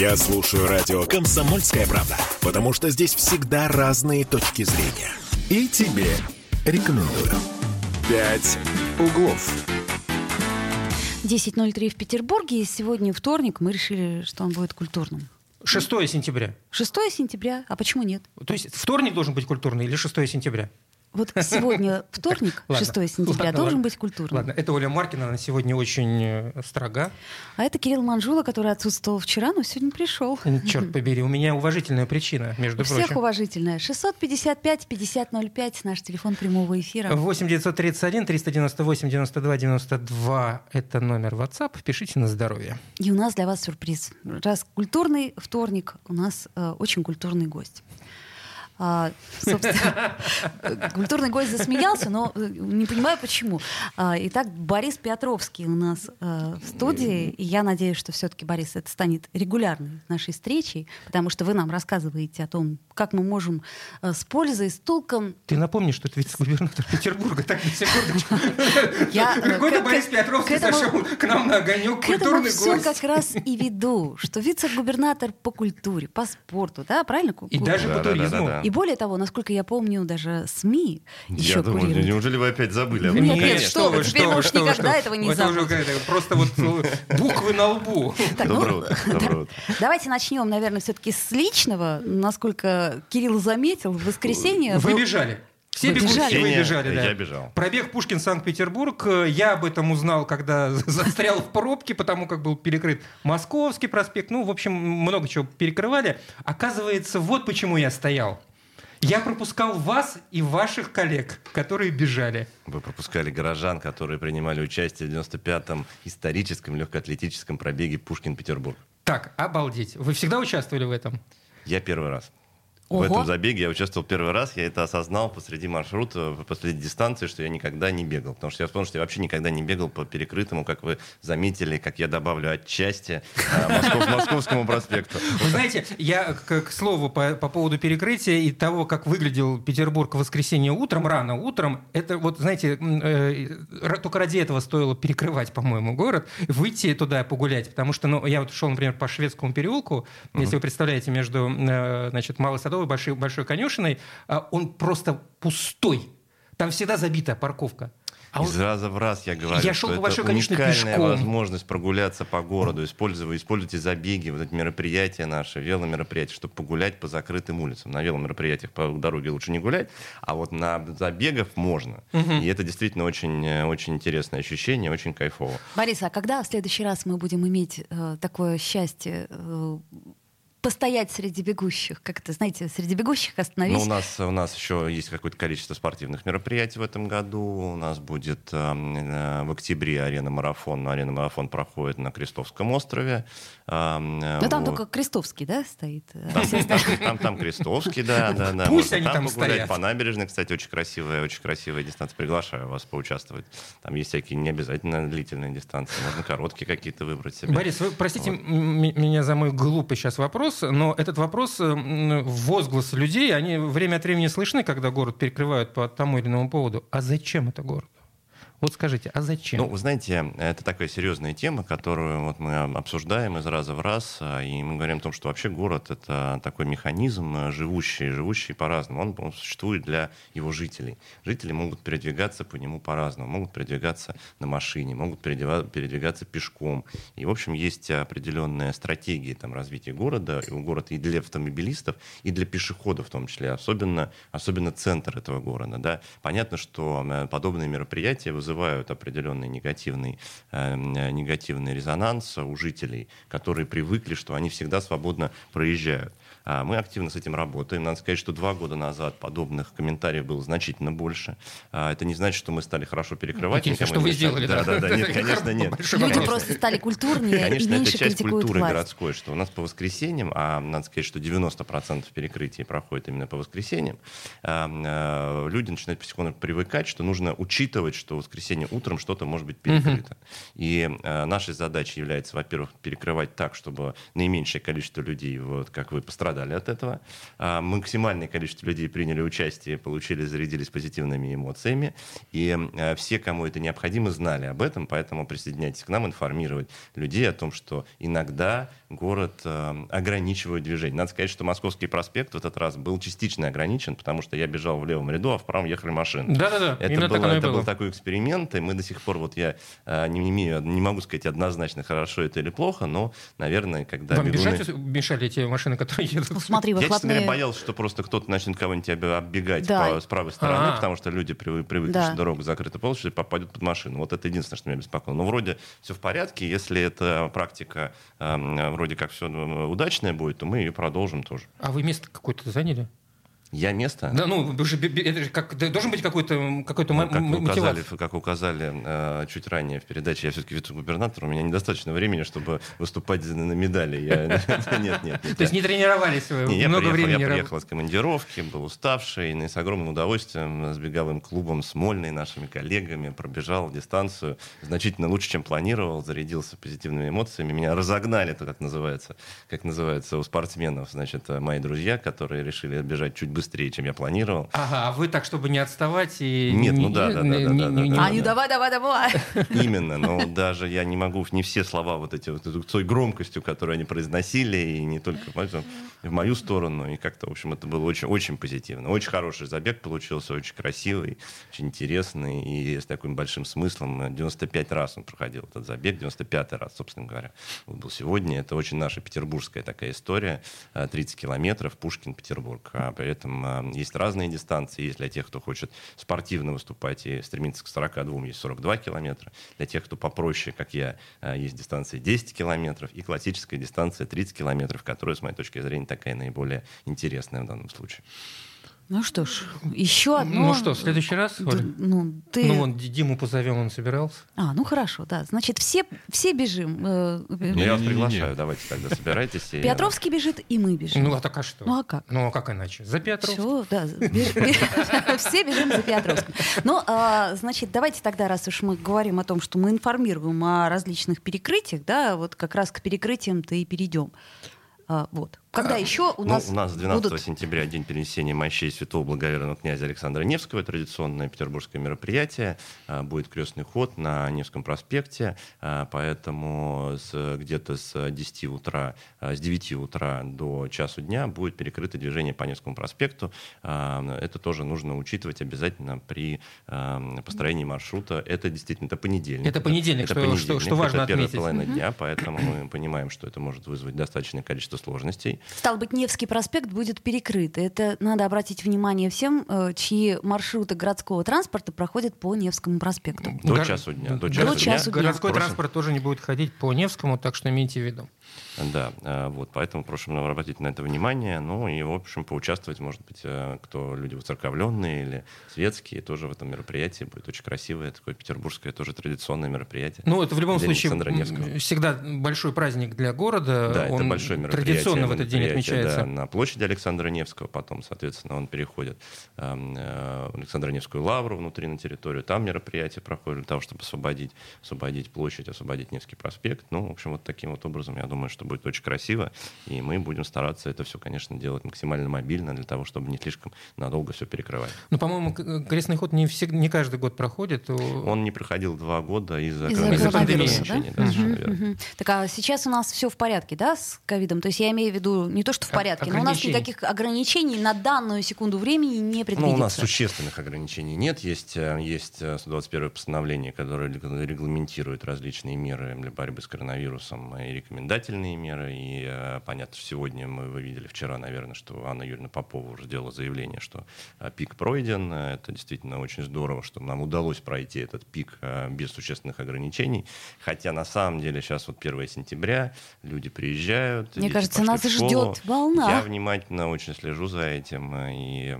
Я слушаю радио «Комсомольская правда», потому что здесь всегда разные точки зрения. И тебе рекомендую. «Пять углов». 10.03 в Петербурге, и сегодня вторник, мы решили, что он будет культурным. 6 сентября. 6 сентября, а почему нет? То есть вторник должен быть культурный или 6 сентября? Вот сегодня вторник, Ладно, 6 сентября, должен быть культурным. Ладно, это Оля Маркина, она сегодня очень э, строга. А это Кирилл Манжула, который отсутствовал вчера, но сегодня пришел. Черт побери, у меня уважительная причина, между У всех прочим. уважительная. 655-5005, наш телефон прямого эфира. 8 931 398 92 92 это номер WhatsApp. Пишите на здоровье. И у нас для вас сюрприз. Раз культурный вторник, у нас э, очень культурный гость. А, собственно, культурный гость засмеялся, но э, не понимаю почему. А, итак, Борис Петровский у нас э, в студии, и я надеюсь, что все-таки, Борис, это станет регулярной нашей встречей, потому что вы нам рассказываете о том, как мы можем э, с пользой, с толком Ты напомни, что это вице-губернатор Петербурга. Так, на секундочку. Какой-то Борис Петровский зашел к нам на огонек, К этому культурный все гость. как раз и веду, что вице-губернатор по культуре, по спорту, да, правильно? И даже по туризму. И более того, насколько я помню, даже СМИ еще Я думаю, курируют. неужели вы опять забыли об Нет, этом? нет, Конечно. что вы, теперь мы уж никогда этого не какая-то просто вот э, буквы на лбу. Так, ну. Давайте начнем, наверное, все-таки с личного. Насколько Кирилл заметил, в воскресенье... Вы был- бежали. Все Вы бегущие, бежали? вы бежали, да. Я бежал. Пробег Пушкин-Санкт-Петербург. Э, Я об этом узнал, когда застрял в пробке, потому как был перекрыт Московский проспект. Ну, в общем, много чего перекрывали. Оказывается, вот почему я стоял. Я пропускал вас и ваших коллег, которые бежали. Вы пропускали горожан, которые принимали участие в 95-м историческом легкоатлетическом пробеге Пушкин-Петербург. Так, обалдеть. Вы всегда участвовали в этом? Я первый раз. В Ого. этом забеге я участвовал первый раз, я это осознал посреди маршрута, посреди дистанции, что я никогда не бегал. Потому что я вспомнил, что я вообще никогда не бегал по перекрытому, как вы заметили, как я добавлю отчасти, а, Москов- Московскому проспекту. Вы знаете, я, к, к слову, по, по поводу перекрытия и того, как выглядел Петербург в воскресенье утром, рано утром, это вот, знаете, э, только ради этого стоило перекрывать, по-моему, город, выйти туда погулять, потому что, ну, я вот шел, например, по Шведскому переулку, если вы представляете, между, э, значит, Малой Садовой и Большой, Большой Конюшиной, а, он просто пустой. Там всегда забитая парковка. А Из он- раза в раз я говорю, Я шел что по Большой это Конюшиной уникальная пешком. возможность прогуляться по городу, используйте, используйте забеги, вот эти мероприятия наши, веломероприятия, чтобы погулять по закрытым улицам. На веломероприятиях по дороге лучше не гулять, а вот на забегах можно. И это действительно очень, э, очень интересное ощущение, очень кайфово. Борис, а когда в следующий раз мы будем иметь э, такое счастье э, постоять среди бегущих? Как это, знаете, среди бегущих остановись. Ну, у нас, у нас еще есть какое-то количество спортивных мероприятий в этом году. У нас будет э, э, в октябре арена-марафон. Но арена-марафон проходит на Крестовском острове. Ну, там только Крестовский, да, стоит? Там, там, там- там Крестовский, да, да, да. Пусть Можно они там погулять. стоят. По набережной, кстати, очень красивая, очень красивая дистанция. Приглашаю вас поучаствовать. Там есть всякие не обязательно длительные дистанции. Можно короткие какие-то выбрать себе. Борис, вы простите меня за мой глупый сейчас вопрос, но этот вопрос, э, возглас людей, они время от времени слышны, когда город перекрывают по тому или иному поводу. А зачем это город? Вот скажите, а зачем? Ну, вы знаете, это такая серьезная тема, которую вот мы обсуждаем из раза в раз, а, и мы говорим о том, что вообще город — это такой механизм э, живущий, живущий по-разному. Он, он существует для его жителей. Жители могут передвигаться по нему по-разному, могут передвигаться на машине, могут передвигаться пешком. И, в общем, есть определенная стратегия там, развития города, и у города и для автомобилистов, и для пешеходов в том числе, особенно, особенно центр этого города. Да. Понятно, что э, подобные мероприятия определенный негативный, э, э, негативный резонанс у жителей, которые привыкли, что они всегда свободно проезжают. А Мы активно с этим работаем. Надо сказать, что два года назад подобных комментариев было значительно больше. А, Это не значит, что мы стали хорошо перекрывать. Никому что вы сделали, Да, да. да, да. Нет, конечно, нет. Люди просто стали культурнее и Конечно, это часть культуры городской, что у нас по воскресеньям, а надо сказать, что 90% перекрытий проходит именно по воскресеньям, а, а, люди начинают потихоньку привыкать, что нужно учитывать, что воскресенье воскресенье утром что-то может быть перекрыто. И э, нашей задачей является, во-первых, перекрывать так, чтобы наименьшее количество людей, вот как вы, пострадали от этого. А максимальное количество людей приняли участие, получили, зарядились позитивными эмоциями. И э, все, кому это необходимо, знали об этом, поэтому присоединяйтесь к нам, информировать людей о том, что иногда город э, ограничивает движение. Надо сказать, что Московский проспект в этот раз был частично ограничен, потому что я бежал в левом ряду, а в правом ехали машины. Да-да-да, Это, было, это было. был такой эксперимент, и мы до сих пор, вот я э, не, имею, не могу сказать однозначно, хорошо это или плохо, но, наверное, когда Вам бегуны- бежать мешали эти машины, которые едут? Ну, смотри, я, честно говоря, выхлопные... боялся, что просто кто-то начнет кого-нибудь оббегать Да. по- с правой стороны, А. потому что люди привы- привыкли, Да. что дорога закрыта полностью, и попадет под машину. Вот это единственное, что меня беспокоило. Но вроде все в порядке. Если эта практика э, вроде как все удачная будет, то мы ее продолжим тоже. А вы место какое-то заняли? Я место? Да, ну, вы же бе- бе- это же как, должен быть какой-то какой-то Ну, как, вы м- указали, мотивация. как указали э, чуть ранее в передаче, я все-таки вице-губернатор, у меня недостаточно времени, чтобы выступать на медали. Нет, нет. То есть не тренировались вы, я много времени я приехал из командировки, был уставший, и с огромным удовольствием с беговым клубом Смольный, нашими коллегами, пробежал дистанцию значительно лучше, чем планировал, зарядился позитивными эмоциями. Меня разогнали, это как называется, как называется у спортсменов, значит, э, мои друзья, которые решили бежать чуть быстрее, чем я планировал. Ага, а вы так, чтобы не отставать и... Нет, не- ну да, да, да, не- да, да, не- да, не- да. А, ну давай, давай, давай. Именно, но даже я не могу, не все слова вот эти вот с той громкостью, которую они произносили, и не только в мою сторону, и как-то, в общем, это было очень, очень позитивно. Очень хороший забег получился, очень красивый, очень интересный, и с таким большим смыслом. 95 раз он проходил этот забег, 95 раз, собственно говоря. Вот был сегодня, это очень наша петербургская такая история, а, 30 километров, Пушкин, Петербург. А при этом а, есть разные дистанции, есть для тех, кто хочет спортивно выступать и стремится к 42, есть 42 километра. Для тех, кто попроще, как я, а, есть дистанция 10 километров и классическая дистанция 30 километров, которая, с моей точки зрения, такая наиболее интересная в данном случае. Ну что ж, еще одно... Ну что, в следующий раз, Д- Оля? Ну, ты... Ну, вон, Ди- Диму позовем, он собирался. А, ну хорошо, да. Значит, все, все бежим. Э, Ну, я вас Не-не-не. приглашаю, давайте тогда собирайтесь. и- Петровский бежит, и мы бежим. Ну, а так а что? Ну, а как? Ну, а как иначе? За Петров. Все, да, все бежим за Петровским. Ну, а, значит, давайте тогда, раз уж мы говорим о том, что мы информируем о различных перекрытиях, да, вот как раз к перекрытиям-то и перейдем. А, вот. Когда еще у Ну, нас, у нас 12 будут... сентября день перенесения мощей святого благоверного князя Александра Невского. Традиционное петербургское мероприятие. А, Будет крестный ход на Невском проспекте. А, Поэтому с- где-то с 10 утра, а, с 9 утра до часу дня будет перекрыто движение по Невскому проспекту. А, Это тоже нужно учитывать обязательно при а, построении маршрута. Это действительно это понедельник. Это понедельник, Это что- понедельник. что- что важно это первая отметить. половина дня, поэтому мы понимаем, что это может вызвать достаточное количество сложностей. Стал быть, Невский проспект будет перекрыт. Это надо обратить внимание всем, э, чьи маршруты городского транспорта проходят по Невскому проспекту. До Гор- часу дня. До До часу, часу дня. Городской Просим. транспорт тоже не будет ходить по Невскому, так что имейте в виду. Да, э, вот, поэтому прошу обратить на это внимание, ну и, в общем, поучаствовать, может быть, э, кто люди воцерковленные или светские, тоже в этом мероприятии будет очень красивое, такое петербургское, тоже традиционное мероприятие. Ну, это в любом День случае всегда большой праздник для города. Да, это Он большое мероприятие. Традиционно в этот день отмечается. да, на площади Александра Невского, потом, соответственно, он переходит эм, э, в Александра Невскую лавру внутри на территорию, там мероприятие проходит для того, чтобы освободить, освободить площадь, освободить Невский проспект. Ну, в общем, вот таким вот образом, я думаю, что будет очень красиво, и мы будем стараться это все, конечно, делать максимально мобильно, для того, чтобы не слишком надолго все перекрывать. Ну, по-моему, к- крестный ход не, всег- не каждый год проходит. Он не проходил два года из-за Из-за коронавируса, да? ограничений, да, мгм. Так а сейчас у нас все в порядке, да, с ковидом? То есть я имею в виду не то, что в порядке, но у нас никаких ограничений на данную секунду времени не Ну, предвидится. у нас существенных ограничений нет. Есть, э, есть э, 121 постановление, которое регла- регламентирует различные меры для борьбы с коронавирусом и рекомендательные меры. И э, понятно, что сегодня мы вы видели вчера, наверное, что Анна Юрьевна Попова уже сделала заявление, что э, пик пройден. Это действительно очень здорово, что нам удалось пройти этот пик э, без существенных ограничений. Хотя на самом деле сейчас вот 1 сентября, люди приезжают. Мне кажется, нас ждет волна. Я внимательно очень слежу за этим и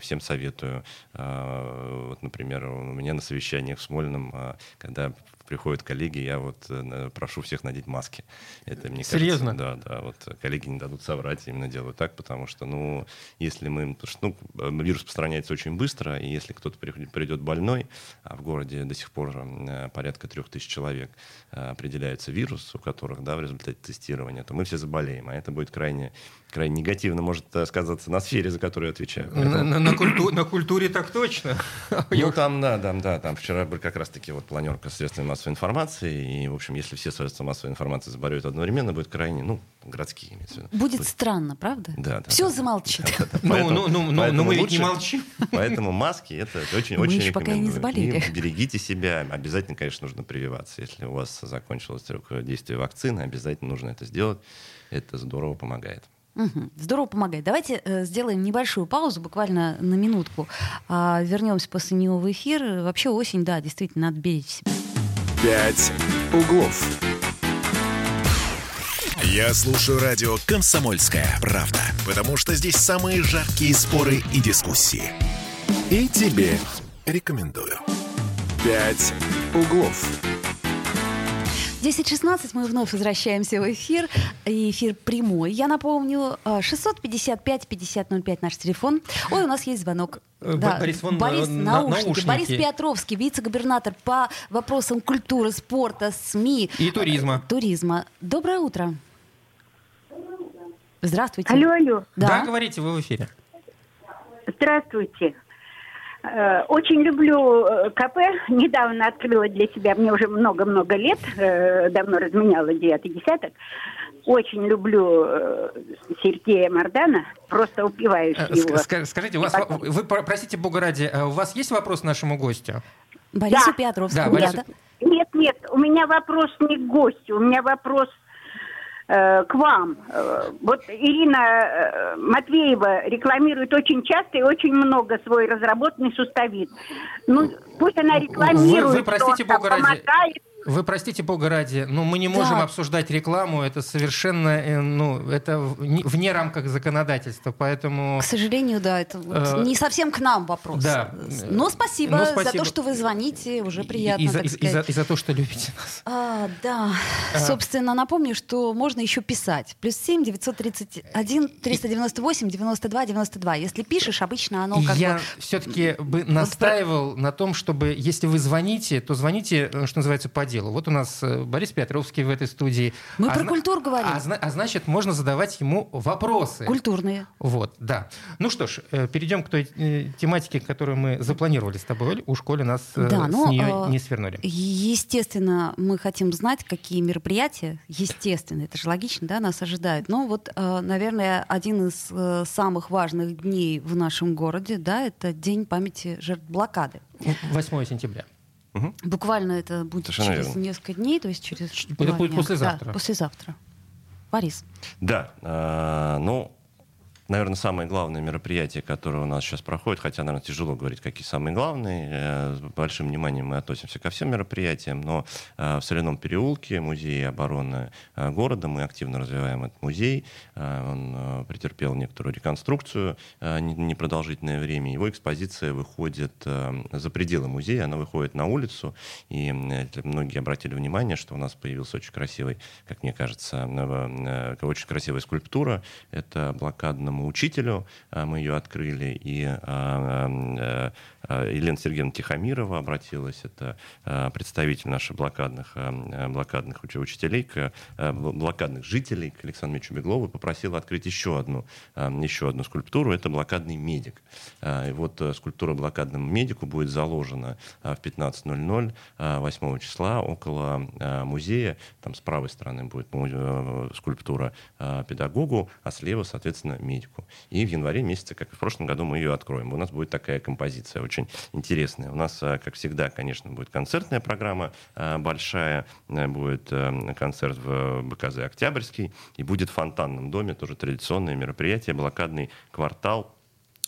всем советую. Вот, например, у меня на совещаниях в Смольном, когда приходят коллеги, я вот э, прошу всех надеть маски. Это мне Серьезно? Кажется, да, да. Вот коллеги не дадут соврать, именно делают так, потому что, ну, если мы... Ну, вирус распространяется очень быстро, и если кто-то придет больной, а в городе до сих пор э, порядка трех тысяч человек э, определяется вирус, у которых, да, в результате тестирования, то мы все заболеем, а это будет крайне крайне негативно может сказаться на сфере, за которую я отвечаю. На, на, на, культу, на культуре так точно. Ну, там, да, да, да, там вчера был как раз-таки вот планерка средств массовой информации, и, в общем, если все средства массовой информации заболеют одновременно, будет крайне, ну, городские имеется в виду. Будет, будет странно, правда? Да. да все да, замолчит. Да, да, ну, ну, ну, ну, но мы ведь не молчим. Поэтому маски, это, это очень, еще пока не заболели. И берегите себя. Обязательно, конечно, нужно прививаться. Если у вас закончилось срок действия вакцины, обязательно нужно это сделать. Это здорово помогает. Угу. Здорово помогает. Давайте э, сделаем небольшую паузу, буквально на минутку. А, вернемся после него в эфир. Вообще осень, да, действительно, надо беречь себя. «Пять углов». Я слушаю радио «Комсомольская правда», потому что здесь самые жаркие споры и дискуссии. И тебе рекомендую. «Пять углов». 10.16 мы вновь возвращаемся в эфир. Эфир прямой. Я напомню, 655-5005 э, наш телефон. Ой, у нас есть звонок. Э, да. Борис, вон, Борис на, наушники. наушники. Борис Петровский, вице-губернатор по вопросам культуры, спорта, СМИ. И туризма. Туризма. Доброе утро. Здравствуйте. Алло, алло. Да, да говорите, вы в эфире. Здравствуйте. Э, очень люблю э, КП. Недавно открыла для себя, мне уже много-много лет, э, давно разменяла девятый десяток. Очень люблю Сергея Мардана, просто упиваюсь его. Скажите, у вас, вы, простите бога ради, у вас есть вопрос нашему гостю? Борису да. Петровскому. Да, Борису... Нет, нет, у меня вопрос не к гостю, у меня вопрос к вам. Э, вот Ирина э, Матвеева рекламирует очень часто и очень много свой разработанный суставит. Ну, пусть она рекламирует, вы, вы простите, Бога ради, помогает вы простите, Бога ради, но мы не можем да. обсуждать рекламу, это совершенно, э, ну, это вне рамках законодательства, поэтому... К сожалению, да, это вот э, не совсем к нам вопрос. Да. Но спасибо, но спасибо за то, что вы звоните, уже приятно, и, и, за, и, и, за, и за то, что любите нас. А, да, а. собственно, напомню, что можно еще писать. Плюс семь девятьсот тридцать один триста девяносто восемь девяносто два девяносто два. Если пишешь, обычно оно как Я бы... все-таки бы настаивал вот... на том, чтобы, если вы звоните, то звоните, э, что называется, по делу. Вот у нас э, Борис Петровский в этой студии. Мы а про культуру говорим. А, а значит, можно задавать ему вопросы. Культурные. Вот, да. Ну что ж, э, перейдем к той э, тематике, которую мы запланировали с тобой, у школе нас да, с ну, нее не свернули. Естественно, мы хотим знать, какие мероприятия, естественно, это же логично, да, нас ожидают. Но вот, наверное, один из самых важных дней в нашем городе, да, это День памяти жертв блокады. 8 сентября. Угу. Буквально это будет Совершенно через верно. несколько дней, то есть через Это будет дня. послезавтра. Да, послезавтра. Борис. Да, э, ну, наверное, самое главное мероприятие, которое у нас сейчас проходит, хотя, наверное, тяжело говорить, какие самые главные. Э, с большим вниманием мы относимся ко всем мероприятиям, но э, в Соляном переулке, музее обороны э, города, мы активно развиваем этот музей. Он претерпел некоторую реконструкцию непродолжительное время. Его экспозиция выходит за пределы музея, она выходит на улицу, и многие обратили внимание, что у нас появился очень красивый, как мне кажется, очень красивая скульптура. Это блокадная учителю. А, мы ее открыли, и а, э, Елена Сергеевна Тихомирова обратилась, это представитель наших блокадных, блокадных учителей, блокадных жителей к Александру Мичу Беглову, попросила открыть еще одну, еще одну скульптуру, это блокадный медик. И вот э, скульптура блокадному медику будет заложена в 15.00 8 числа около музея, там с правой стороны будет э, скульптура педагогу, а слева, соответственно, медик медику. И в январе месяце, как и в прошлом году, мы ее откроем. У нас будет такая композиция очень интересная. У нас, э, как всегда, конечно, будет концертная программа э, большая. Э, будет концерт в БКЗ «Октябрьский». И будет в фонтанном доме, тоже традиционное мероприятие, блокадный квартал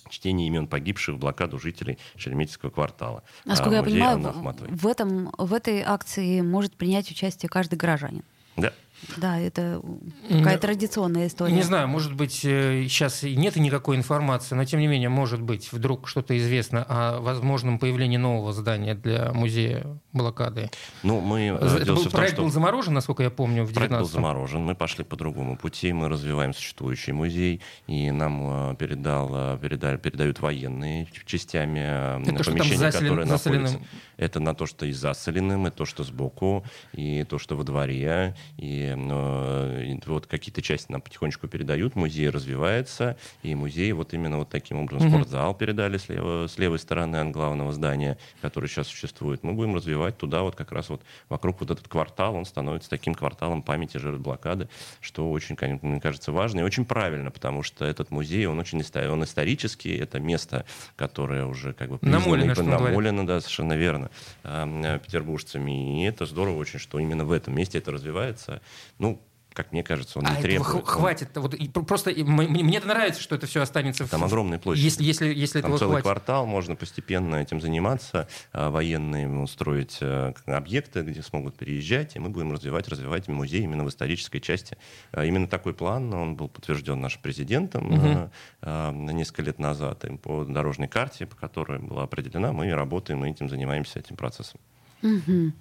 чтение имен погибших в блокаду жителей Шереметьевского квартала. Насколько я понимаю, в, этом, в этой акции может принять участие каждый горожанин. Да. Да, это какая традиционная история. Не знаю, может быть, сейчас э, нет никакой информации, но тем не менее, может быть, вдруг что-то известно о возможном появлении нового здания для музея блокады. Ну, мы... Э, это был, проект том, был заморожен, насколько я помню, в 19 Проект был заморожен, мы пошли по другому пути, мы развиваем существующий музей, и нам э, передал, передали, передают военные частями это помещения, заселен, которые находятся. Это на то, что и засоленным, и то, что сбоку, и то, что во дворе, и э, вот какие-то части нам потихонечку передают, музей развивается, и музей вот именно вот таким образом, mm-hmm. спортзал передали с, лево, с левой стороны от главного здания, который сейчас существует. Мы будем развивать туда вот как раз вот вокруг вот этот квартал, он становится таким кварталом памяти жертв блокады, что очень, мне кажется, важно и очень правильно, потому что этот музей, он очень он исторический, это место, которое уже как бы намолено, намолено да, совершенно верно, э, петербуржцами, и это здорово очень, что именно в этом месте это развивается. Ну, как мне кажется, он а не требует. Хватит. Вот, и, просто и, мне это нравится, что это все останется. Там в, огромная площадь. Если, если, если Там этого целый хватит. квартал, можно постепенно этим заниматься, а, военные устроить а, объекты, где смогут переезжать, и мы будем развивать, развивать музей именно в исторической части. А, именно такой план, он был подтвержден нашим президентом угу. а, несколько лет назад и по дорожной карте, по которой была определена, мы работаем, мы этим занимаемся, этим процессом. Угу.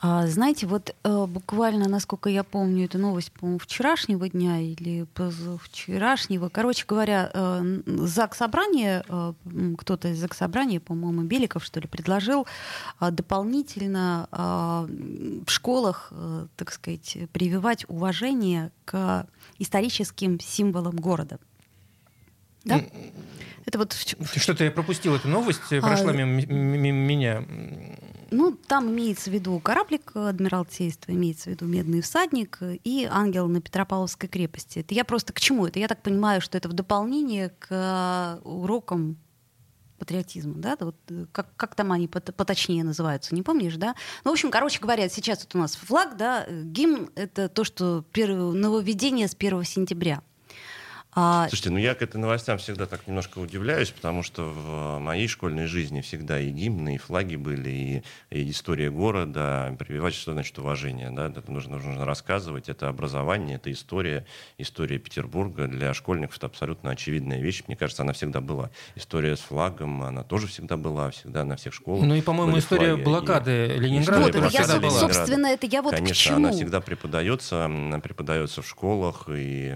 А, знаете, вот э, буквально, насколько я помню, эту новость, по-моему, вчерашнего дня или позавчерашнего. Короче говоря, э, ЗАГС Собрание, э, кто-то из ЗАГС Собрания, по-моему, Беликов, что ли, предложил э, дополнительно э, в школах, э, так сказать, прививать уважение к историческим символам города. Да? Это вот... Что-то я пропустил эту новость, прошла а... мимо меня. Ну, там имеется в виду кораблик Адмиралтейства, имеется в виду Медный всадник и ангел на Петропавловской крепости. Это я просто к чему это? Я так понимаю, что это в дополнение к э, урокам патриотизма, да, вот э, как, как там они поточнее называются, не помнишь, да? Ну, в общем, короче говоря, сейчас вот у нас флаг, да, гимн — это то, что первое, нововведение с 1 сентября. А... Слушайте, ну я к этой новостям всегда так немножко удивляюсь, потому что в моей школьной жизни всегда и гимны, и флаги были, и, и история города. Прививать что значит уважение, да? Это нужно, нужно рассказывать, это образование, это история, история Петербурга. Для школьников это абсолютно очевидная вещь. Мне кажется, она всегда была. История с флагом, она тоже всегда была, всегда на всех школах. Ну и, по-моему, история флаги, блокады и... Ленинграда. Вот, я, всегда была. собственно, это я вот Конечно, к чему? она всегда преподается, преподается в школах и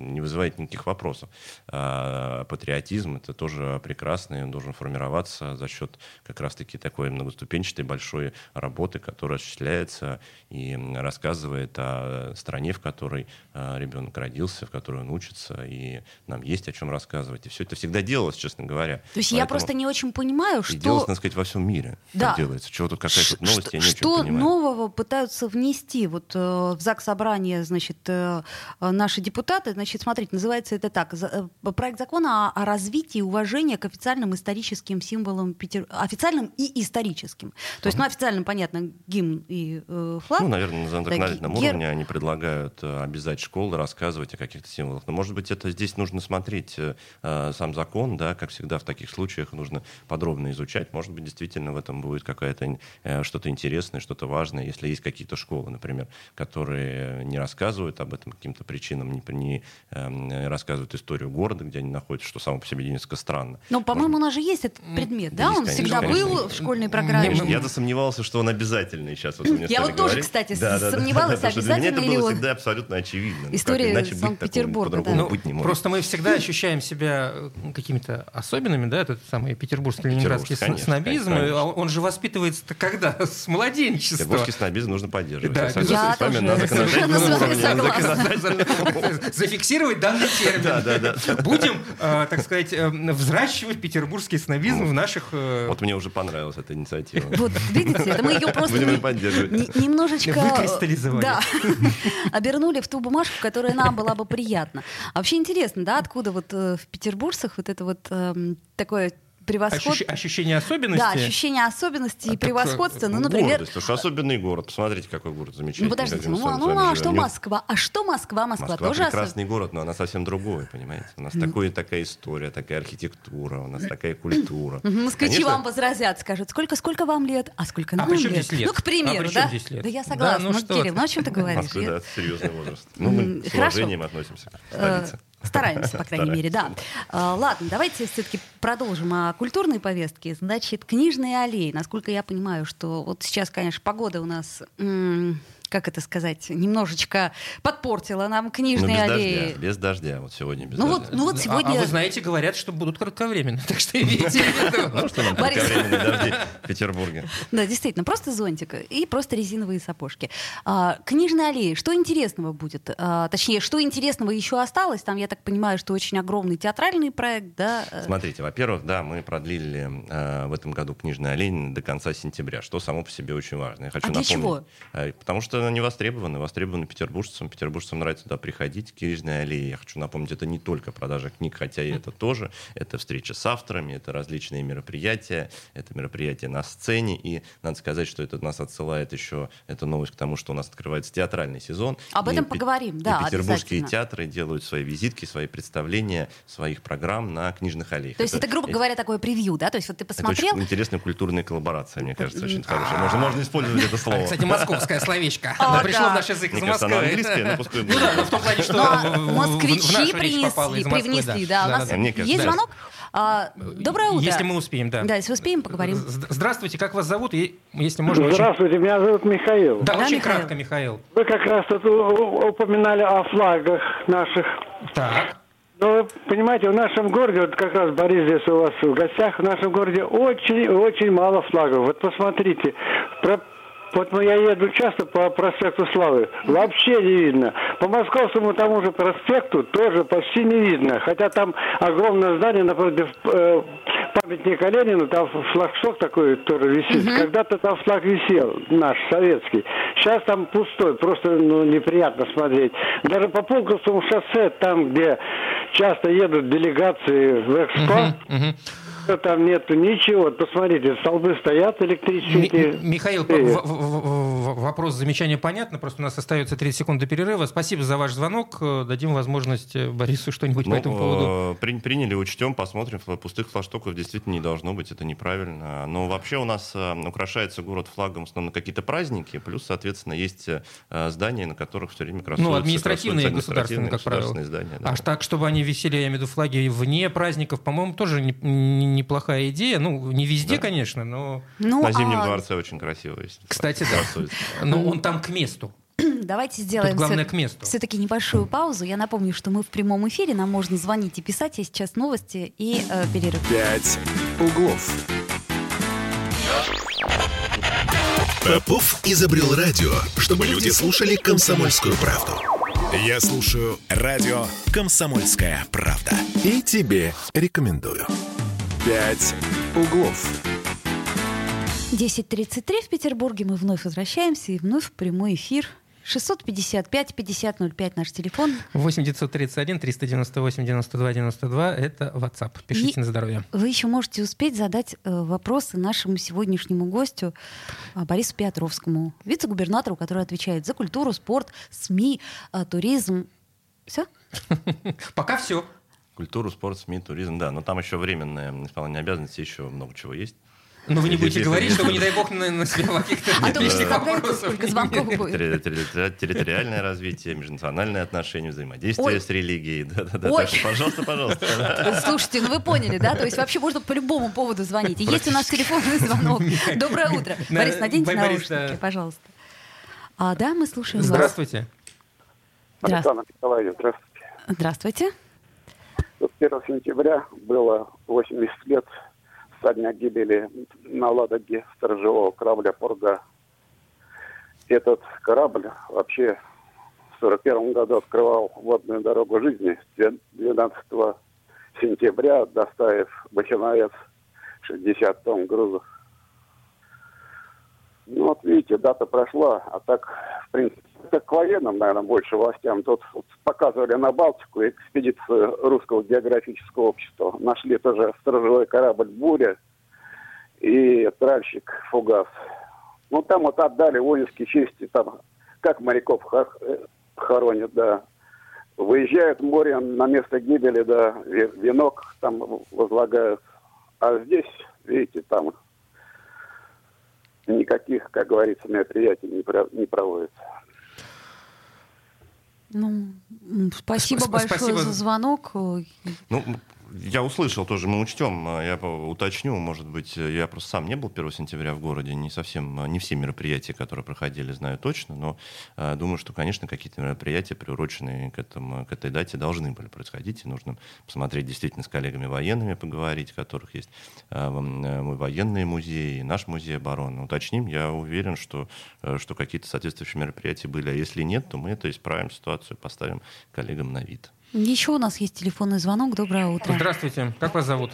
не вызывает вызывает никаких вопросов. А, патриотизм — это тоже прекрасно, и он должен формироваться за счет как раз-таки такой многоступенчатой большой работы, которая осуществляется и рассказывает о стране, в которой а, ребенок родился, в которой он учится, и нам есть о чем рассказывать. И все это всегда делалось, честно говоря. То есть Поэтому я просто не очень понимаю, что... И делалось, надо сказать, во всем мире да. делается. Чего тут какая-то новость, что, я не Что нового пытаются внести? Вот э, в ЗАГС собрание, значит, э, наши депутаты, значит, смотрите, называется это так. Э, проект закона о, развитии уважения к официальным историческим символам Петер... официальным и историческим. То есть, ну, официальным, понятно, гимн и э, флаг. Ну, наверное, на законодательном да, уровне они предлагают э, обязать школы рассказывать о каких-то символах. Но, может быть, это здесь нужно смотреть э, э, сам закон, да, как всегда в таких случаях нужно подробно изучать. Может быть, действительно в этом будет какая-то э, что-то интересное, что-то важное. Если есть какие-то школы, например, которые не рассказывают об этом каким-то причинам, не, не э, рассказывают историю города, где они находятся, что само по себе несколько странно. Но, по-моему, Может... у нас же есть этот предмет, да? Есть, он конечно, всегда конечно. был в школьной программе. Я засомневался, что он обязательный сейчас. Вот Я вот тоже, кстати, сомневалась, обязательно ли он. Для меня это было всегда абсолютно очевидно. Ну, История Санкт-Петербурга, да. Ну, быть не может. Просто мы всегда ощущаем себя э, какими-то особенными, да, этот самый петербургский, ленинградский снобизм. А он же воспитывается когда? С младенчества. Петербургский снобизм нужно поддерживать. Да, я, я с вами согласна. Зафиксировать данный термин. Да, да, да. Будем, э, так сказать, э, взращивать петербургский снобизм в наших... Э, вот мне уже понравилась эта инициатива. Вот, видите, это мы ее просто Будем поддерживать. немножечко... Выкристаллизовали. Да. Обернули в ту бумажку, которая нам была бы приятна. А вообще интересно, да, откуда вот в петербуржцах вот это вот эм, такое превосход... Ощущ- ощущение особенности? Да, ощущение особенности А и так, превосходства. Ну, Ну, например, гордость, потому что особенный город. Посмотрите, какой город замечательный. ну подождите, ну, ну, с вами а что Москва? А что Москва? Москва, Москва тоже прекрасный город, но она совсем другой, понимаете? У нас такой, такая история, такая архитектура, у нас такая культура. Москвичи Конечно, вам возразят, скажут, сколько, сколько вам лет, а сколько А нам чем лет? здесь лет? Ну, к примеру, А при да? лет? Да я Да, согласна. ну ну, что Кирилл, ну о чем ты говоришь? Москвы, Я- да, серьезный возраст. Ну, мы с уважением относимся к Э, столице. Стараемся, по крайней мере, да. А, Ладно, давайте все-таки продолжим о культурной повестке. Значит, книжные аллеи. Насколько я понимаю, что вот сейчас, конечно, погода у нас, как это сказать, немножечко подпортила нам Ну, книжные без аллеи. дождя, без дождя, вот сегодня без Ну дождя. вот, ну вот А- сегодня... А, вы знаете, говорят, что будут кратковременно. Так что имейте в виду. Ну, что нам Борис. кратковременные дожди в Петербурге? Да, действительно, просто зонтик и просто резиновые сапожки. А, книжные аллеи, что интересного будет? А, точнее, что интересного еще осталось? Там, я так понимаю, что очень огромный театральный проект, да? э, Смотрите, во-первых, да, мы продлили э, в этом году книжный олень до конца сентября, что само по себе очень важно. Я хочу А для напомнить, чего? э, потому что они востребованы, востребованы петербуржцам. Петербуржцам нравится туда приходить, книжные аллеи. Я хочу напомнить, это не только продажа книг, хотя и это тоже. Это встреча с авторами, это различные мероприятия, это мероприятия на сцене. И надо сказать, что это нас отсылает еще, эта новость к тому, что у нас открывается театральный сезон. Об И этом пе- поговорим, и да, петербургские обязательно. театры делают свои визитки, свои представления, своих программ на книжных аллеях. То есть это, грубо э, говоря, такое превью, да? То есть вот ты это посмотрел, очень интересная культурная коллаборация, мне кажется, очень хорошая. Можно, можно использовать это слово. Кстати, московское словечко. А, Оно пришло да. в наш язык из Москвы. английское, но пускай Ну да, в том плане, что Ну, а москвичи принесли, привнесли, да. У нас есть звонок? А, доброе утро. Если мы успеем, да. Да, если успеем, поговорим. Здравствуйте, как вас зовут? И, Если можно, очень... Здравствуйте, меня зовут Михаил. Да, Да, очень Михаил? кратко, Михаил. Вы как раз тут упоминали о флагах наших. Так. Ну, вы понимаете, в нашем городе, вот как раз Борис здесь у вас в гостях, в нашем городе очень-очень мало флагов. Вот посмотрите, про- вот я еду часто по проспекту Славы, вообще не видно. По московскому тому же проспекту тоже почти не видно. Хотя там огромное здание напротив э, памятника Ленину, там флагшток такой тоже висит. Когда-то там флаг висел, наш, советский. Сейчас там пустой, просто ну, неприятно смотреть. Даже по Пулковскому шоссе, там, где часто едут делегации в Экспо, Мгм. там нету ничего. Вот Посмотрите, столбы стоят электрические. Ми- эти. Михаил, Э, в- в- в- вопрос, замечание понятно, просто у нас остается 30 секунд до перерыва. Спасибо за ваш звонок. Э, Дадим возможность э, Борису что-нибудь по Ну, этому поводу. при- приняли, учтем, посмотрим. Пустых флагштоков действительно не должно быть, это неправильно. Но вообще у нас украшается город флагом в основном какие-то праздники, плюс, соответственно, есть здания, на которых все время красуются. Ну, административные и красуются государственные, как правило. здания. да. Аж так, чтобы они висели, я имею в виду, флаги вне праздников, по-моему, тоже не- не- неплохая идея. Ну, не везде, Да. конечно, но, Ну, На Зимнем а дворце очень красиво. есть. кстати, да. Но он там к месту. давайте сделаем Тут главное к месту. все-таки небольшую паузу. Я напомню, что мы в прямом эфире, нам можно звонить и писать. А сейчас новости и э, перерыв. «Пять углов». Попов изобрел радио, чтобы люди слушали комсомольскую правду. Я слушаю радио «Комсомольская правда». И тебе рекомендую. «Пять углов». 10.33 в Петербурге. Мы вновь возвращаемся и вновь в прямой эфир. 655-5005 наш телефон. 8 931 398 92 92 это WhatsApp. Пишите И- на здоровье. Вы еще можете успеть задать э, вопросы нашему сегодняшнему гостю э, Борису Петровскому, вице-губернатору, который отвечает за культуру, спорт, СМИ, э, туризм. Все? Пока все. Культуру, спорт, СМИ, туризм, да. Но там еще временное исполнение обязанностей, еще много чего есть. Но вы не будете говорить, чтобы, не дай бог, на, на себя каких-то А вопросов. Территориальное развитие, межнациональные отношения, взаимодействие с религией. Да-да-да. Ой. Пожалуйста, пожалуйста. Слушайте, ну вы поняли, да? То есть вообще можно по любому поводу звонить. И есть у нас телефонный звонок. Доброе утро. Борис, наденьте наушники, пожалуйста. А, да, мы слушаем вас. Здравствуйте. Здравствуйте. Здравствуйте. Здравствуйте. Вот 1 сентября было 80 лет со дня гибели на Ладоге сторожевого корабля «Порга». Этот корабль вообще в 41 году открывал водную дорогу жизни. 12 сентября, доставив ХНС 60 тонн грузов. Ну вот видите, дата прошла, а так, в принципе, это к военным, наверное, больше властям. Тут вот показывали на Балтику экспедицию Русского географического общества. Нашли тоже сторожевой корабль «Буря» и тральщик «Фугас». Ну, там вот отдали воинские чести, там, как моряков э, хоронят, да. Выезжают море на место гибели, да, ве- венок там возлагают. А здесь, видите, там никаких, как говорится, мероприятий не проводится. Ну, спасибо Сп- большое спасибо. за звонок. Ну, я услышал тоже, мы учтем, я уточню, может быть, я просто сам не был 1 сентября в городе, не совсем, не все мероприятия, которые проходили, знаю точно, но э, думаю, что, конечно, какие-то мероприятия, приуроченные к, этому, к этой дате, должны были происходить, и нужно посмотреть действительно с коллегами военными, поговорить, которых есть э, э, мой военный музей, и наш музей обороны. Уточним, я уверен, что, э, что какие-то соответствующие мероприятия были, а если нет, то мы это исправим ситуацию, поставим коллегам на вид. Еще у нас есть телефонный звонок. Доброе утро. Здравствуйте, как вас зовут?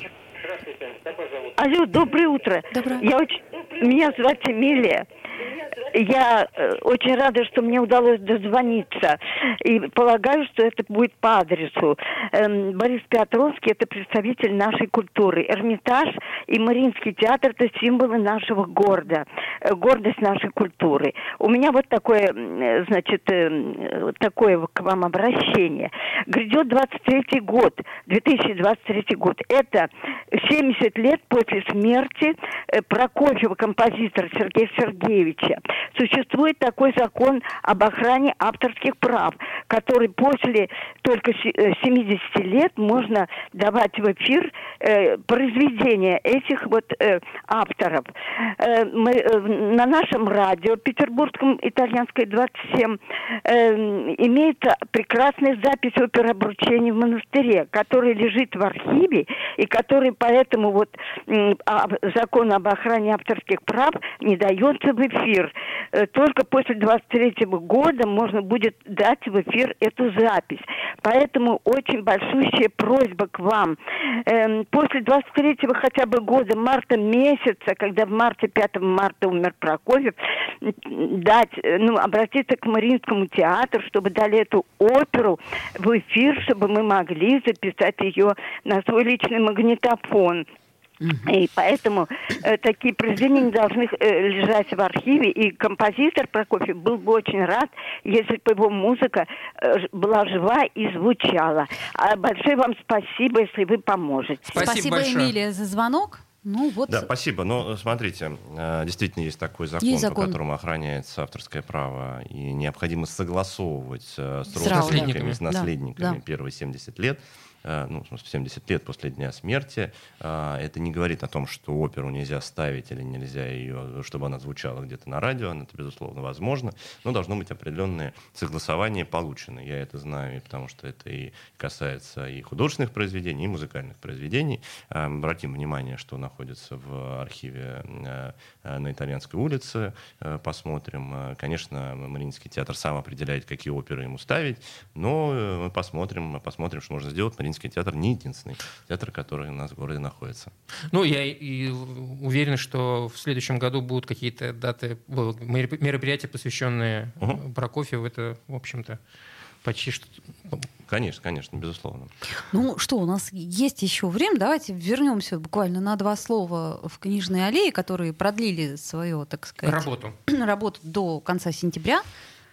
Алло, доброе утро. Доброе. Я очень... Меня зовут Эмилия. Я э, очень рада, что мне удалось дозвониться. И полагаю, что это будет по адресу. Эм, Борис Петровский – это представитель нашей культуры. Эрмитаж и Мариинский театр – это символы нашего города, э, гордость нашей культуры. У меня вот такое, э, значит, такое к вам обращение. Грядет 23 год, 2023 год. Это 70 лет после смерти Прокофьева, композитора Сергея Сергеевича. Существует такой закон об охране авторских прав, который после только се- э, 70 лет можно давать в эфир э, произведения этих вот э, авторов. Э, мы, э, на нашем радио, Петербургском итальянской 27, э, имеется прекрасная запись оперы обручения в монастыре, которая лежит в архиве и который поэтому вот а- закон об охране авторских прав не дается в эфир. Э, Только после 23 года можно будет дать в эфир эту запись. Поэтому очень большущая просьба к вам. Эм, После 23 хотя бы года, марта месяца, когда в марте, 5 марта умер Прокофьев, дать, э, ну, обратиться к Мариинскому театру, чтобы дали эту оперу в эфир, чтобы мы могли записать ее на свой личный магнитофон. И поэтому э, такие произведения не должны э, лежать в архиве. И композитор Прокофьев был бы очень рад, если бы его музыка э, была жива и звучала. А большое вам спасибо, если вы поможете. Спасибо большое. Эмилия, за звонок. Ну вот, Да, спасибо. Но смотрите, э, действительно есть такой закон, Есть закон. по которому охраняется авторское право, и необходимо согласовывать э, с С родственниками, наследниками. с наследниками да. первые 70 лет. Э, Ну, в смысле, 70 лет после дня смерти. Э, Это не говорит о том, что оперу нельзя ставить или нельзя ее, чтобы она звучала где-то на радио. Это, безусловно, возможно. Но должно быть определенное согласование получено. Я это знаю, потому что это и касается и художественных произведений, и музыкальных произведений. Э, Обратим внимание, что находится в архиве э, на Итальянской улице. Э, Посмотрим. Конечно, Мариинский театр сам определяет, какие оперы ему ставить, но мы посмотрим, посмотрим, что можно сделать. Театр не единственный театр, который у нас в городе находится. Ну, я и- уверен, что в следующем году будут какие-то даты, мероприятия, посвященные Мгм. Прокофьеву. Это, в общем-то, почти что... Конечно, конечно, безусловно. Ну что, у нас есть еще время. Давайте вернемся буквально на два слова в книжные аллеи, которые продлили свою, так сказать, Работу. работу до конца сентября.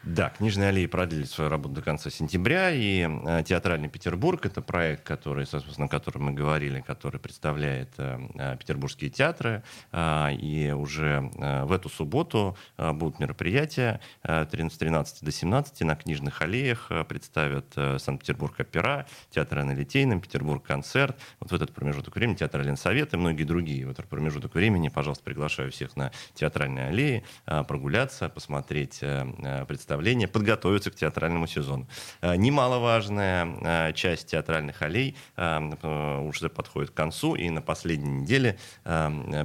Да, книжные аллеи продлили свою работу до конца сентября, и э, Театральный Петербург — это проект, который, собственно, о котором мы говорили, который представляет э, э, петербургские театры, и уже в эту субботу будут мероприятия 13 с 13 до 17 на книжных аллеях представят Санкт-Петербург опера, Театр Анны Литейным, Петербург концерт. Вот в этот промежуток времени Театр Ленсовет и многие другие. В этот промежуток времени, пожалуйста, приглашаю всех на Театральные аллеи прогуляться, посмотреть э, представление, подготовиться к театральному сезону. Э, Немаловажная э, часть театральных аллей э, уже подходит к концу, и на последней неделе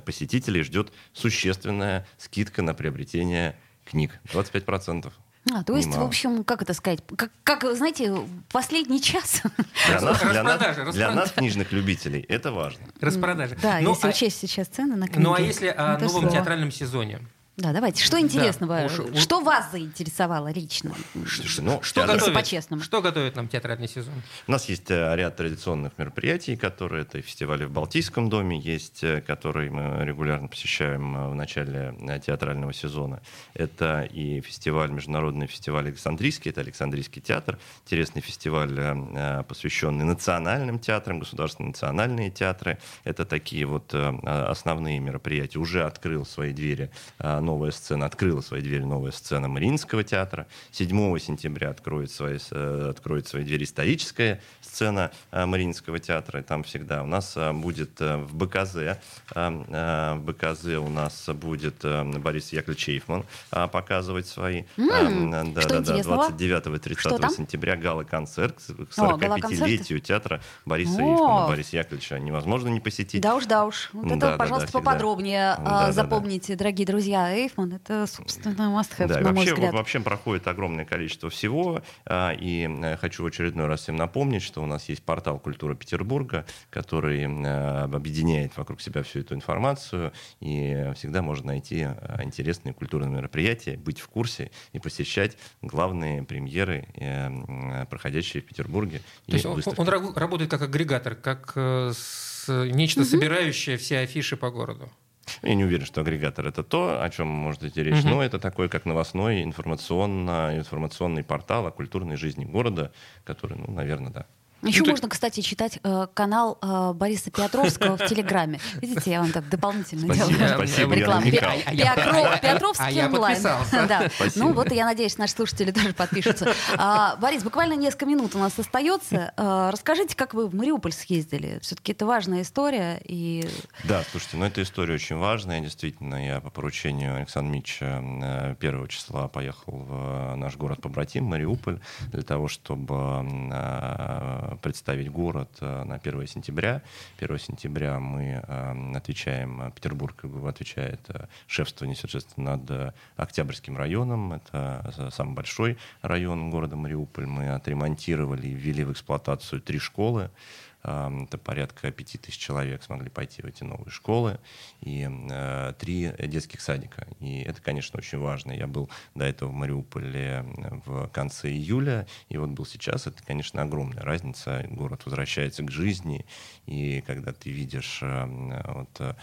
посетителей ждет существенная скидка на приобретение книг. 25%. А, то есть, Немало. в общем, как это сказать, как, как, знаете, последний час. Для нас, для, нас, Распродажа, для нас, распродажа. книжных любителей, это важно. Распродажи. Да, Ну, если а- учесть сейчас цены на книги. Ну а если о новом слово. театральном сезоне? Да, давайте. Что интересного? уж- уж- Что вас заинтересовало лично? Слушай, ну, Что театр- готовит, по-честному. что готовит нам театральный сезон? У нас есть э, ряд традиционных мероприятий, которые это и фестивали в Балтийском доме есть, э, которые мы регулярно посещаем э, в начале э, театрального сезона. Это и фестиваль, международный фестиваль Александрийский, это Александрийский театр, интересный фестиваль, э, э, посвященный национальным театрам, государственные национальные театры. Это такие вот э, основные мероприятия. Уже открыл свои двери э, новая сцена, открыла свои двери новая сцена Мариинского театра. 7 сентября откроет свои, э, откроет свои двери историческая сцена э, Мариинского театра. И там всегда у нас э, будет в БКЗ, в БКЗ у нас будет Борис Яковлевич Чейфман э, показывать свои. Э, да, что да, да, интересного? 29 и 30 Что там? сентября гала-концерт к О, гала-концерт. 45-летию театра Бориса О. Бориса Яковлевича. Невозможно не посетить. Да уж, да уж. Вот Да, это, да, пожалуйста, да, поподробнее Да, да, да. запомните, дорогие друзья. Эйфман — это, собственно, must-have, Да, и на мой вообще, взгляд. вообще проходит огромное количество всего. а, И э, хочу в очередной раз всем напомнить, что у нас есть портал «Культура Петербурга», который э, объединяет вокруг себя всю эту информацию. И всегда можно найти э, интересные культурные мероприятия, быть в курсе и посещать главные премьеры, проходящие в Петербурге. То есть он, он раб- работает как агрегатор, как с- нечто собирающее все афиши по городу. Я не уверен, что агрегатор это то, о чем может идти речь, Мгм. но это такой, как новостной информационно, информационный портал о культурной жизни города, который, ну, наверное, да. Еще Ну, ты- можно, кстати, читать э, канал э, Бориса Петровского в Телеграме. Видите, я вам так дополнительно Спасибо, делаю спасибо, рекламу. А а Петровский а я онлайн. Ну вот, и я надеюсь, наши слушатели тоже подпишутся. А, Борис, буквально несколько минут у нас остается. А, Расскажите, как вы в Мариуполь съездили? Все-таки это важная история. И Да, слушайте, ну эта история очень важная. Действительно, я по поручению Александра Митча э, первого числа поехал в э, наш город-побратим Мариуполь для того, чтобы э, представить город э, на 1 сентября. 1 сентября мы э, отвечаем, э, Петербург отвечает, э, шефство несет шефство над э, Октябрьским районом. Это э, самый большой район города Мариуполь. Мы отремонтировали и ввели в эксплуатацию три школы. Это порядка пяти тысяч человек смогли пойти в эти новые школы и э, три детских садика. И это, конечно, очень важно. Я был до этого в Мариуполе в конце июля, и вот был сейчас. Это, конечно, огромная разница. Город возвращается к жизни, и когда ты видишь вот, э,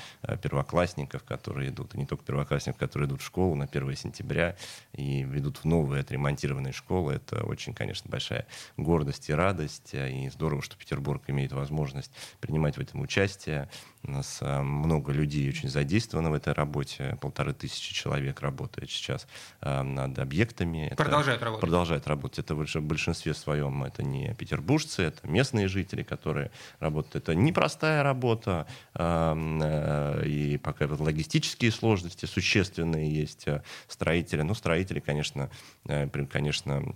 первоклассников, которые идут, и не только первоклассников, которые идут в школу на 1 сентября и ведут в новые отремонтированные школы, это очень, конечно, большая гордость и радость. И здорово, что Петербург имеет возможность принимать в этом участие. У нас э, много людей очень задействовано в этой работе. Полторы тысячи человек работает сейчас э, над объектами. Это Продолжают работать. Продолжают работать. Это в большинстве своем это не петербуржцы, это местные жители, которые работают. Это непростая работа, э, и пока вот логистические сложности существенные есть. Строители, ну, строители, конечно, конечно,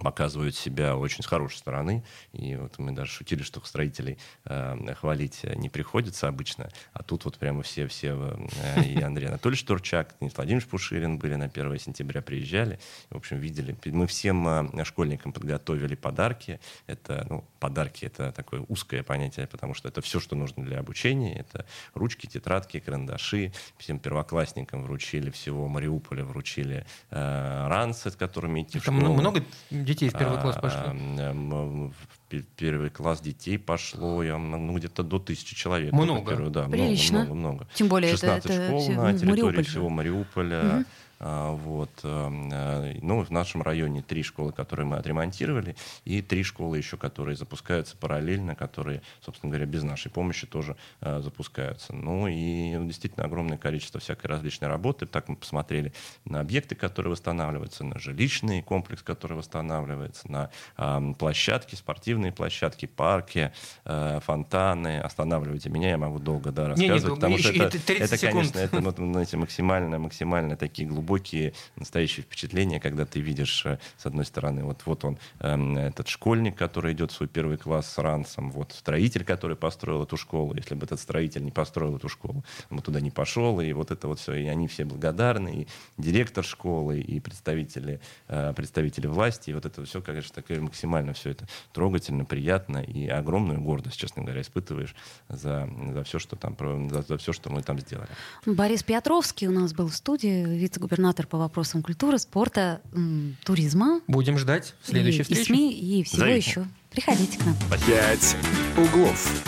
показывают себя очень с хорошей стороны. И вот мы даже шутили, что строителей э, хвалить не приходится обычно. А тут вот прямо все, все э, и Андрей Анатольевич Турчак, и Владимир Пушилин были на 1 сентября, приезжали. В общем, видели. Мы всем э, школьникам подготовили подарки. Это, ну, подарки — это такое узкое понятие, потому что это все, что нужно для обучения. Это ручки, тетрадки, карандаши. Всем первоклассникам вручили всего Мариуполя, вручили э, ранцы, с которыми идти в Там школу. много детей в первый класс А, в пе- первый класс детей пошло, я, ну, где-то до тысячи человек. Много. Да, Прилично. много, много, много. Тем более это- 16 это школ всё на территории Мариуполь всего Мариуполя. А, Вот. эм, э, Ну, в нашем районе три школы, которые мы отремонтировали, и три школы еще, которые запускаются параллельно, которые, собственно говоря, без нашей помощи тоже э, запускаются. Ну и ну, действительно огромное количество всякой различной работы. Так мы посмотрели на объекты, которые восстанавливаются, на жилищный комплекс, который восстанавливается, на ам, площадки, спортивные площадки, парки, э, фонтаны. Останавливайте меня, я могу долго да, Не, не, рассказывать, долго. потому что Еще- это, это 30 это, секунд. конечно, это вот, знаете, максимально, максимально такие глубокие глубокие, настоящие впечатления, когда ты видишь, э, с одной стороны, вот, вот он, эм, этот школьник, который идет в свой первый класс с ранцем, вот строитель, который построил эту школу. Если бы этот строитель не построил эту школу, он бы туда не пошел, и вот это вот все, и они все благодарны, и директор школы, и представители, э, представители власти, и вот это все, конечно, такое максимально все это трогательно, приятно, и огромную гордость, честно говоря, испытываешь за, за все, что там, за, за все, что мы там сделали. Борис Петровский у нас был в студии, вице-губернатор по вопросам культуры, спорта, м, туризма. Будем ждать следующей и, и встречи. СМИ, и всего Зовите. еще. Приходите к нам. «Пять углов».